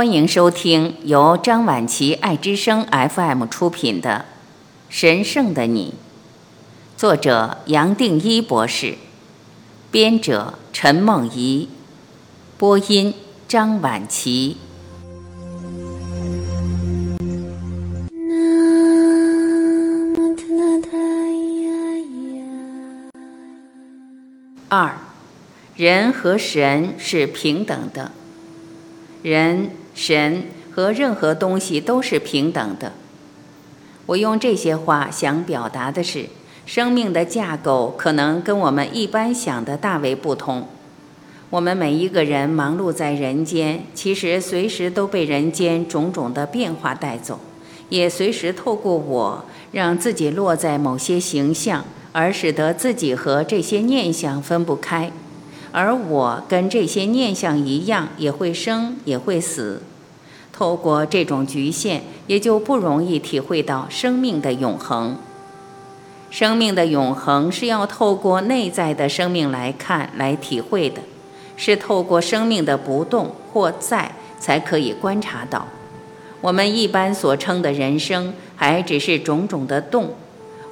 欢迎收听由张晚琪爱之声 FM 出品的《神圣的你》，作者杨定一博士，编者陈梦怡，播音张晚琪。二，人和神是平等的，人、神和任何东西都是平等的。我用这些话想表达的是，生命的架构可能跟我们一般想的大为不同。我们每一个人忙碌在人间，其实随时都被人间种种的变化带走，也随时透过我让自己落在某些形象。而使得自己和这些念想分不开，而我跟这些念想一样，也会生，也会死。透过这种局限，也就不容易体会到生命的永恒。生命的永恒是要透过内在的生命来看、来体会的，是透过生命的不动或在才可以观察到。我们一般所称的人生，还只是种种的动。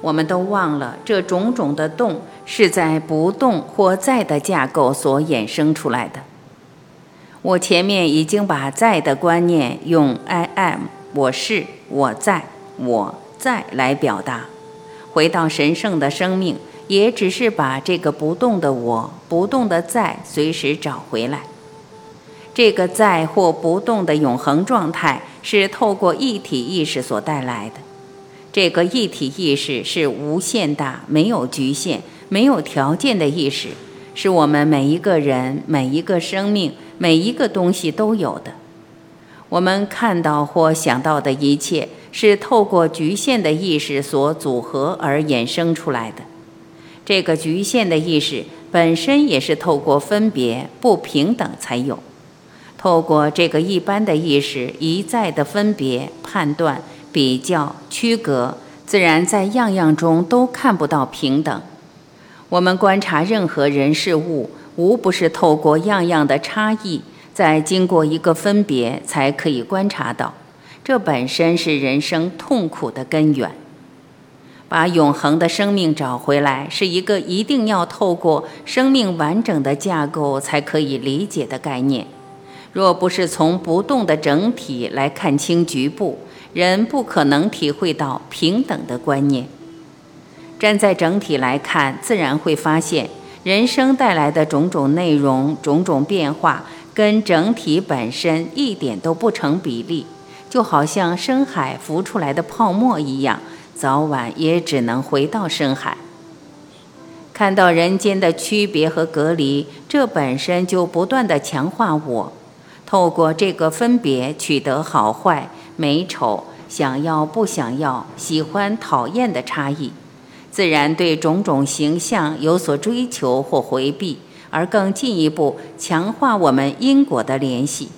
我们都忘了，这种种的动是在不动或在的架构所衍生出来的。我前面已经把在的观念用 I am 我是我在我在来表达。回到神圣的生命，也只是把这个不动的我、不动的在随时找回来。这个在或不动的永恒状态，是透过一体意识所带来的。这个一体意识是无限大、没有局限、没有条件的意识，是我们每一个人、每一个生命、每一个东西都有的。我们看到或想到的一切，是透过局限的意识所组合而衍生出来的。这个局限的意识本身也是透过分别、不平等才有。透过这个一般的意识一再的分别、判断。比较区隔，自然在样样中都看不到平等。我们观察任何人事物，无不是透过样样的差异，再经过一个分别，才可以观察到。这本身是人生痛苦的根源。把永恒的生命找回来，是一个一定要透过生命完整的架构才可以理解的概念。若不是从不动的整体来看清局部，人不可能体会到平等的观念。站在整体来看，自然会发现人生带来的种种内容、种种变化，跟整体本身一点都不成比例，就好像深海浮出来的泡沫一样，早晚也只能回到深海。看到人间的区别和隔离，这本身就不断的强化我，透过这个分别取得好坏。美丑、想要不想要、喜欢讨厌的差异，自然对种种形象有所追求或回避，而更进一步强化我们因果的联系，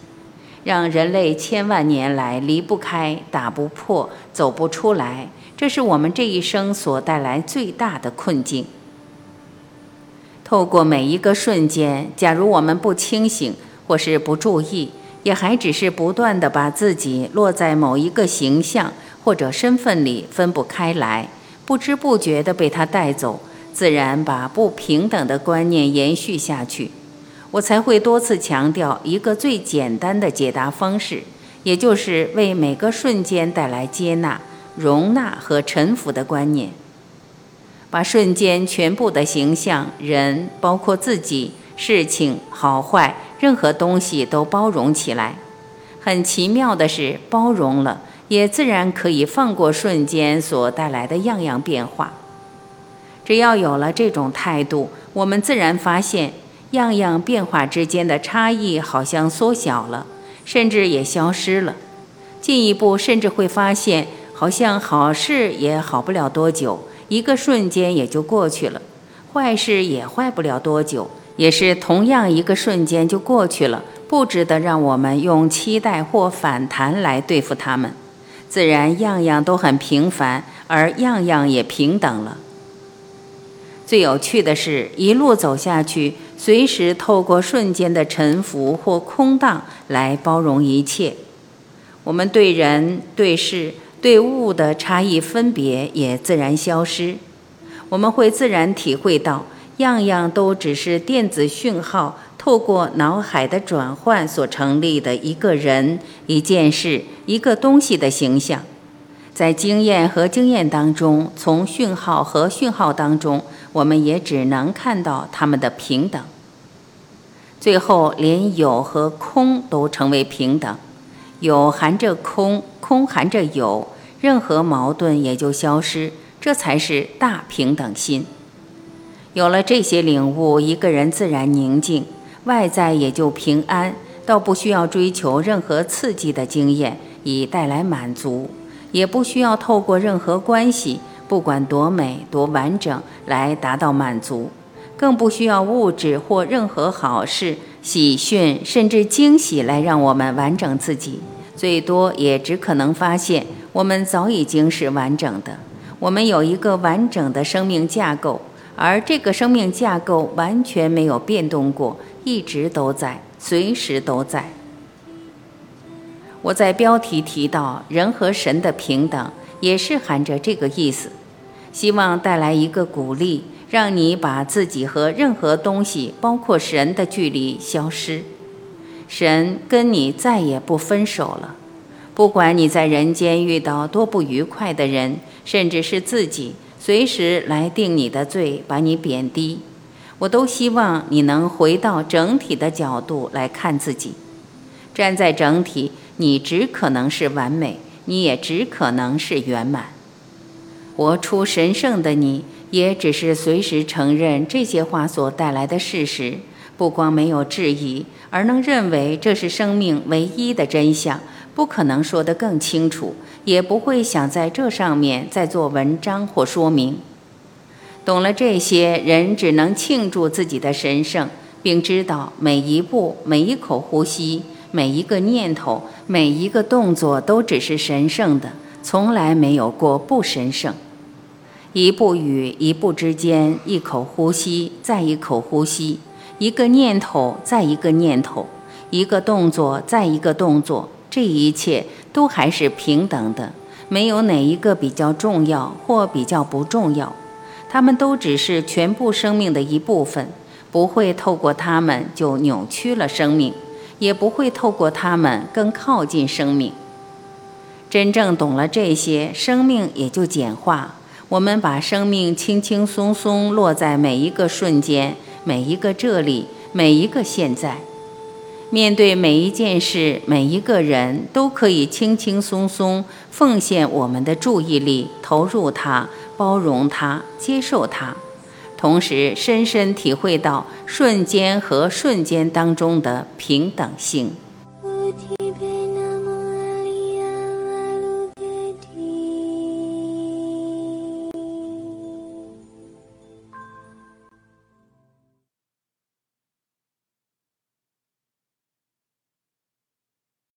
让人类千万年来离不开、打不破、走不出来。这是我们这一生所带来最大的困境。透过每一个瞬间，假如我们不清醒或是不注意。也还只是不断的把自己落在某一个形象或者身份里分不开来，不知不觉的被他带走，自然把不平等的观念延续下去。我才会多次强调一个最简单的解答方式，也就是为每个瞬间带来接纳、容纳和臣服的观念，把瞬间全部的形象、人，包括自己、事情、好坏。任何东西都包容起来，很奇妙的是，包容了，也自然可以放过瞬间所带来的样样变化。只要有了这种态度，我们自然发现，样样变化之间的差异好像缩小了，甚至也消失了。进一步，甚至会发现，好像好事也好不了多久，一个瞬间也就过去了；坏事也坏不了多久。也是同样一个瞬间就过去了，不值得让我们用期待或反弹来对付他们。自然样样都很平凡，而样样也平等了。最有趣的是，一路走下去，随时透过瞬间的沉浮或空荡来包容一切。我们对人、对事、对物的差异分别也自然消失。我们会自然体会到，样样都只是电子讯号透过脑海的转换所成立的一个人、一件事、一个东西的形象。在经验和经验当中，从讯号和讯号当中，我们也只能看到它们的平等。最后，连有和空都成为平等。有含着空，空含着有，任何矛盾也就消失，这才是大平等心。有了这些领悟，一个人自然宁静，外在也就平安，倒不需要追求任何刺激的经验以带来满足，也不需要透过任何关系，不管多美多完整来达到满足，更不需要物质或任何好事。喜讯甚至惊喜来让我们完整自己，最多也只可能发现我们早已经是完整的。我们有一个完整的生命架构，而这个生命架构完全没有变动过，一直都在，随时都在。我在标题提到人和神的平等，也是含着这个意思，希望带来一个鼓励。让你把自己和任何东西，包括神的距离消失，神跟你再也不分手了。不管你在人间遇到多不愉快的人，甚至是自己随时来定你的罪，把你贬低，我都希望你能回到整体的角度来看自己。站在整体，你只可能是完美，你也只可能是圆满。活出神圣的你。也只是随时承认这些话所带来的事实，不光没有质疑，而能认为这是生命唯一的真相，不可能说得更清楚，也不会想在这上面再做文章或说明。懂了这些，人只能庆祝自己的神圣，并知道每一步、每一口呼吸、每一个念头、每一个动作都只是神圣的，从来没有过不神圣。一步与一步之间，一口呼吸再一口呼吸，一个念头再一个念头，一个动作再一个动作，这一切都还是平等的，没有哪一个比较重要或比较不重要，它们都只是全部生命的一部分，不会透过它们就扭曲了生命，也不会透过它们更靠近生命。真正懂了这些，生命也就简化。我们把生命轻轻松松落在每一个瞬间，每一个这里，每一个现在。面对每一件事，每一个人都可以轻轻松松奉献我们的注意力，投入它，包容它，接受它，同时深深体会到瞬间和瞬间当中的平等性。